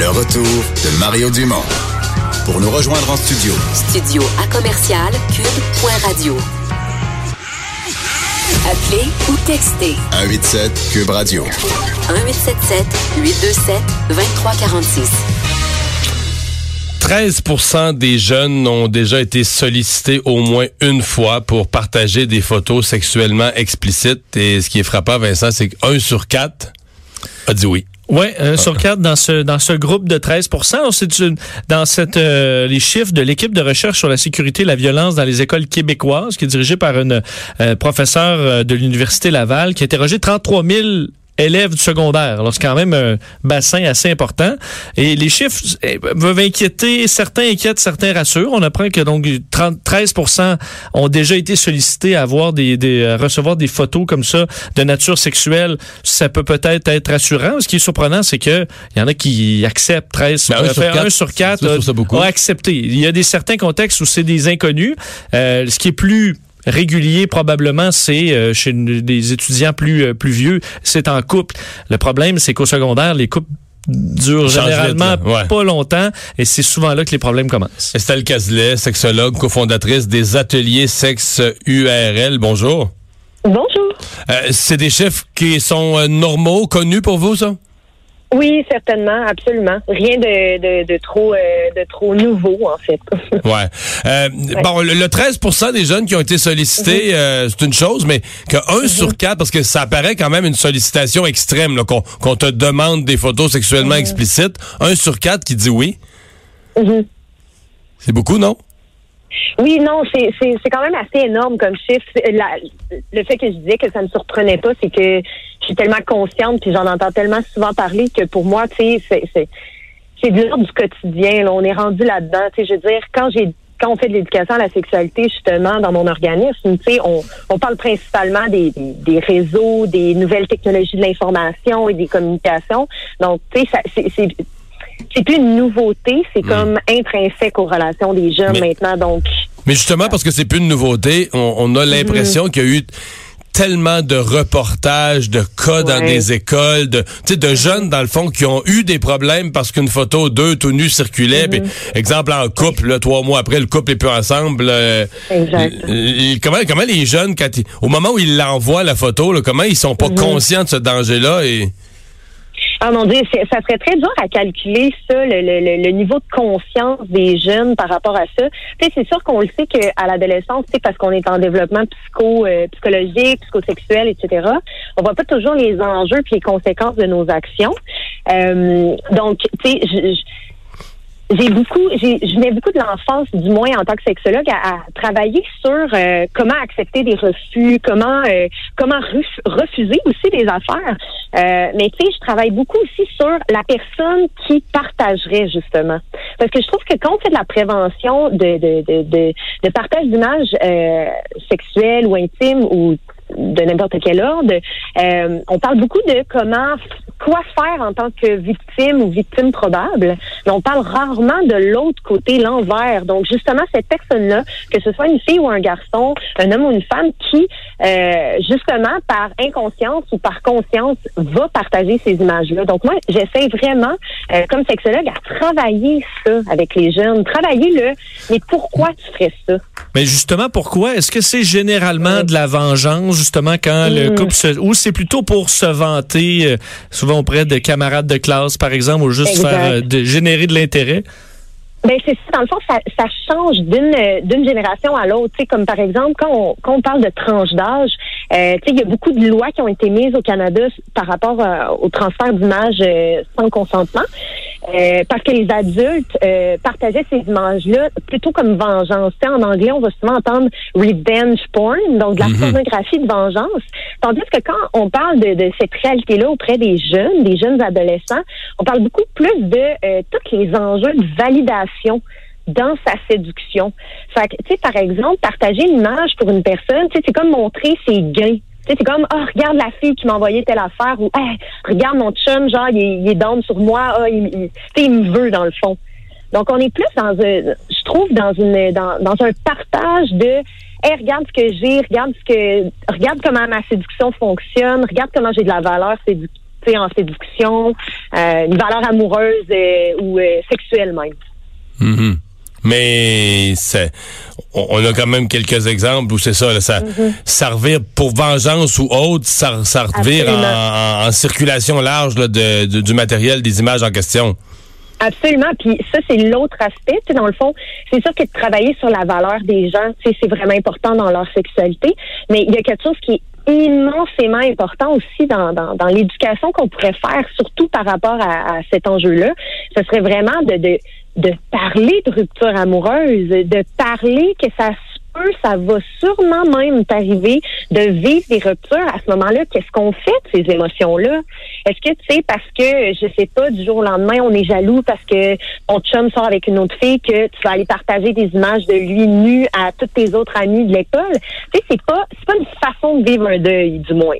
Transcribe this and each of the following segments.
Le retour de Mario Dumont. Pour nous rejoindre en studio, Studio à commercial cube.radio. Appelez ou textez 187 Cube Radio. 1877 827 2346. 13% des jeunes ont déjà été sollicités au moins une fois pour partager des photos sexuellement explicites. Et ce qui est frappant, Vincent, c'est qu'un sur quatre a dit oui. Oui, un sur quatre dans ce dans ce groupe de 13% C'est une- dans cette euh, les chiffres de l'équipe de recherche sur la sécurité et la violence dans les écoles québécoises, qui est dirigée par une euh, professeure euh, de l'université Laval, qui a interrogé 33 000 élèves du secondaire. Alors, c'est quand même un bassin assez important. Et les chiffres eh, peuvent inquiéter. Certains inquiètent, certains rassurent. On apprend que donc 30, 13 ont déjà été sollicités à avoir des, des à recevoir des photos comme ça de nature sexuelle. Ça peut peut-être être rassurant. Ce qui est surprenant, c'est que il y en a qui acceptent 13. Ben, un sur quatre, un sur quatre ça, je trouve ça beaucoup. a accepté. Il y a des certains contextes où c'est des inconnus. Euh, ce qui est plus régulier probablement c'est euh, chez des étudiants plus euh, plus vieux c'est en couple le problème c'est qu'au secondaire les couples vite, généralement. Ouais. pas longtemps et c'est souvent là que les problèmes commencent Estelle Cazelet, sexologue, cofondatrice des ateliers sexe URL. Bonjour. Bonjour. Euh, c'est des chiffres qui sont normaux, connus pour vous, ça? Oui, certainement, absolument. Rien de, de, de trop euh, de trop nouveau, en fait. Ouais. Euh, Bon, le, le 13% des jeunes qui ont été sollicités, euh, c'est une chose, mais que un sur quatre, parce que ça paraît quand même une sollicitation extrême, là, qu'on qu'on te demande des photos sexuellement explicites, un sur quatre qui dit oui. Mhm. C'est beaucoup, non? Oui, non, c'est quand même assez énorme comme chiffre. Le fait que je disais que ça me surprenait pas, c'est que je suis tellement consciente puis j'en entends tellement souvent parler que pour moi, c'est c'est de l'ordre du quotidien. On est rendu là-dedans. Je veux dire, quand j'ai quand on fait de l'éducation à la sexualité, justement, dans mon organisme, tu sais, on, on parle principalement des, des, réseaux, des nouvelles technologies de l'information et des communications. Donc, tu sais, c'est c'est plus une nouveauté, c'est comme intrinsèque aux relations des jeunes Mais- maintenant. Donc, Mais justement, parce que c'est plus une nouveauté, on, on a l'impression qu'il y a eu tellement de reportages, de cas dans des écoles, de, tu sais, de jeunes, dans le fond, qui ont eu des problèmes parce qu'une photo d'eux tout nus circulait. puis, exemple, en couple, là, trois mois après, le couple est plus ensemble. euh, Exact. comment, comment les jeunes, quand ils- au moment où ils l'envoient, la photo, là, comment ils sont pas conscients de ce danger-là? et Ah mon Dieu, ça serait très dur à calculer ça, le, le- le- niveau de conscience des jeunes par rapport à ça. C'est sûr qu'on le sait qu'à l'adolescence, parce qu'on est en développement psycho, euh, psychologique, psychosexuel, etc. On voit pas toujours les enjeux puis les conséquences de nos actions. Euh, donc, tu sais, j'ai beaucoup, je venais beaucoup de l'enfance, du moins en tant que sexologue, à, à travailler sur euh, comment accepter des refus, comment euh, comment ref- refuser aussi des affaires. Euh, mais tu sais, je travaille beaucoup aussi sur la personne qui partagerait justement, parce que je trouve que quand on fait de la prévention de de de de, de partage d'images euh, sexuelles ou intimes ou de n'importe quel ordre, euh, on parle beaucoup de comment quoi faire en tant que victime ou victime probable, mais on parle rarement de l'autre côté, l'envers. Donc, justement, cette personne-là, que ce soit une fille ou un garçon, un homme ou une femme, qui, euh, justement, par inconscience ou par conscience, va partager ces images-là. Donc, moi, j'essaie vraiment, euh, comme sexologue, à travailler ça avec les jeunes. Travailler le, mais pourquoi tu ferais ça? mais justement pourquoi? Est-ce que c'est généralement de la vengeance justement quand le Mm. couple se ou c'est plutôt pour se vanter euh, souvent auprès de camarades de classe par exemple ou juste Exact. faire euh, de, générer de l'intérêt? Ben c'est ça. Dans le fond, ça, ça change d'une euh, d'une génération à l'autre. Tu sais, comme par exemple, quand on, quand on parle de tranche d'âge, euh, tu sais, il y a beaucoup de lois qui ont été mises au Canada par rapport euh, au transfert d'images euh, sans consentement. Euh, parce que les adultes euh, partageaient ces images-là plutôt comme vengeance. Tu sais, en anglais, on va souvent entendre revenge porn, donc de la pornographie de vengeance. Tandis que quand on parle de, de cette réalité-là auprès des jeunes, des jeunes adolescents, on parle beaucoup plus de euh, tous les enjeux de validation dans sa séduction. Fait que, tu sais, par exemple, partager une image pour une personne, tu sais, c'est comme montrer ses gains. C'est comme, oh, regarde la fille qui m'a envoyé telle affaire ou, hey, regarde mon chum, genre, il, est- il down sur moi, ah, il, il- me veut dans le fond. Donc, on est plus dans un, je trouve, dans une, dans, dans un partage de, hey, regarde ce que j'ai, regarde ce que, regarde comment ma séduction fonctionne, regarde comment j'ai de la valeur en séduction, euh, une valeur amoureuse euh, ou euh, sexuelle même. Mhm. Mais c'est, on, on a quand même quelques exemples où c'est ça, là, ça, ça revire pour vengeance ou autre, ça, ça revire en, Absolument. en- en circulation large là, de, de- du matériel, des images en question. Absolument. Puis ça, c'est l'autre aspect. Tu sais, dans le fond, c'est sûr que de travailler sur la valeur des gens, c'est vraiment important dans leur sexualité. Mais il y a quelque chose qui est immensément important aussi dans, dans, dans l'éducation qu'on pourrait faire, surtout par rapport à, à cet enjeu-là. Ce serait vraiment de, de, de parler de rupture amoureuse, de parler que ça se peut, ça va sûrement même t'arriver de vivre des ruptures à ce moment-là. Qu'est-ce qu'on fait de ces émotions-là? Est-ce que, tu sais, parce que, je sais pas, du jour au lendemain, on est jaloux parce que ton chum sort avec une autre fille, que tu vas aller partager des images de lui nu à tous tes autres amis de l'école? Tu sais, c'est pas, c'est pas une façon de vivre un deuil, du moins.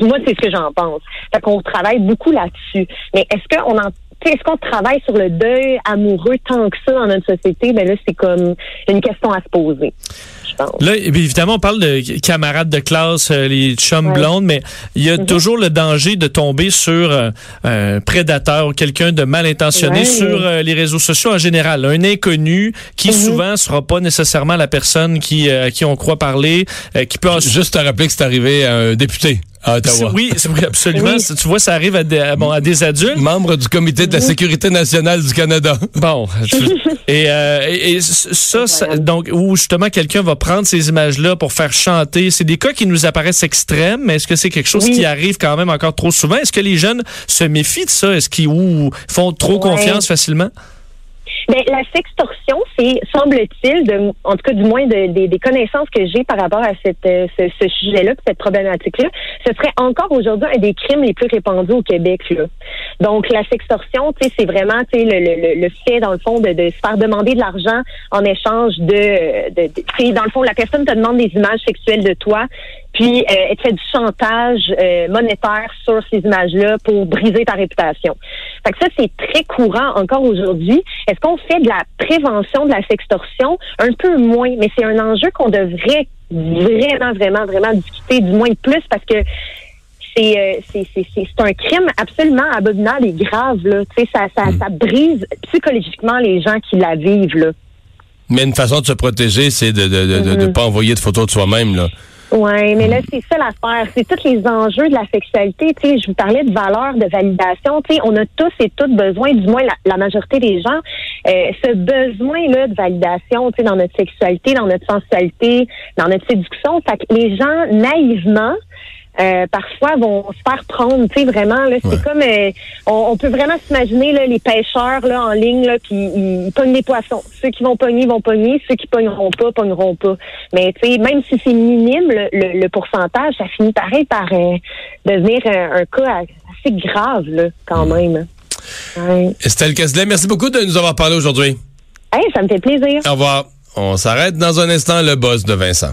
Moi, c'est ce que j'en pense. Fait qu'on travaille beaucoup là-dessus. Mais est-ce qu'on en est-ce qu'on travaille sur le deuil amoureux tant que ça dans notre société? Ben là, c'est comme une question à se poser, je pense. Là, évidemment, on parle de camarades de classe, euh, les chums Ouais. blondes, mais il y a Mhm. toujours le danger de tomber sur euh, un prédateur ou quelqu'un de mal intentionné Ouais. sur euh, les réseaux sociaux en général. Un inconnu qui Mhm. souvent sera pas nécessairement la personne qui, euh, à qui on croit parler, qui peut Juste te rappeler que c'est arrivé à un député à Ottawa. Oui, c'est vrai, absolument. Oui. Tu vois, ça arrive à des, à- bon, à des adultes. Membre du comité de la sécurité nationale du Canada. Bon, tu- et, euh, et, et ça, ça- donc où justement quelqu'un va prendre ces images-là pour faire chanter. C'est des cas qui nous apparaissent extrêmes, mais est-ce que c'est quelque chose Oui. qui arrive quand même encore trop souvent? Est-ce que les jeunes se méfient de ça? Est-ce qu'ils ou font trop Ouais. confiance facilement? Ben, la sextorsion, c'est, semble-t-il, de, en tout cas du moins de- des- connaissances que j'ai par rapport à cette, euh, ce, sujet-là, cette problématique-là, ce serait encore aujourd'hui un des crimes les plus répandus au Québec. Donc la sextorsion, c'est vraiment le, le, le- fait, dans le fond, de, de se faire demander de l'argent en échange de... de, de- sais, dans le fond, la personne te demande des images sexuelles de toi, puis euh, elle te fait du chantage euh, monétaire sur ces images-là pour briser ta réputation. Fait que ça, c'est très courant encore aujourd'hui. Est-ce qu'on fait de la prévention de la sextorsion? Un peu moins, mais c'est un enjeu qu'on devrait vraiment, vraiment, vraiment discuter, du moins plus, parce que c'est euh, c'est c'est- c'est- c'est un crime absolument abominable et grave. Là. Tu sais, ça, ça, ça brise psychologiquement les gens qui la vivent. Là. Mais une façon de se protéger, c'est de ne de, de, de Mhm. pas envoyer de photos de soi-même. là. Oui, mais là, c'est ça l'affaire. C'est tous les enjeux de la sexualité. Tu sais, je vous parlais de valeur, de validation. Tu sais, on a tous et toutes besoin, du moins la, majorité des gens, euh, ce besoin-là de validation, tu sais, dans notre sexualité, dans notre sensualité, dans notre séduction. Fait que les gens, naïvement, euh, parfois vont se faire prendre, tu sais, vraiment, là, c'est Ouais. comme, euh, on, on peut vraiment s'imaginer, là, les pêcheurs, là, en ligne, là, puis ils, ils pognent des poissons. Ceux qui vont pogner, vont pogner. Ceux qui pogneront pas, pogneront pas. Mais, tu sais, même si c'est minime, le, le- le pourcentage, ça finit pareil par euh, devenir un, un cas assez grave, là, quand même. Ouais. Estelle Kessler, merci beaucoup de nous avoir parlé aujourd'hui. Hey, ça me fait plaisir. Au revoir. On s'arrête dans un instant, le boss de Vincent.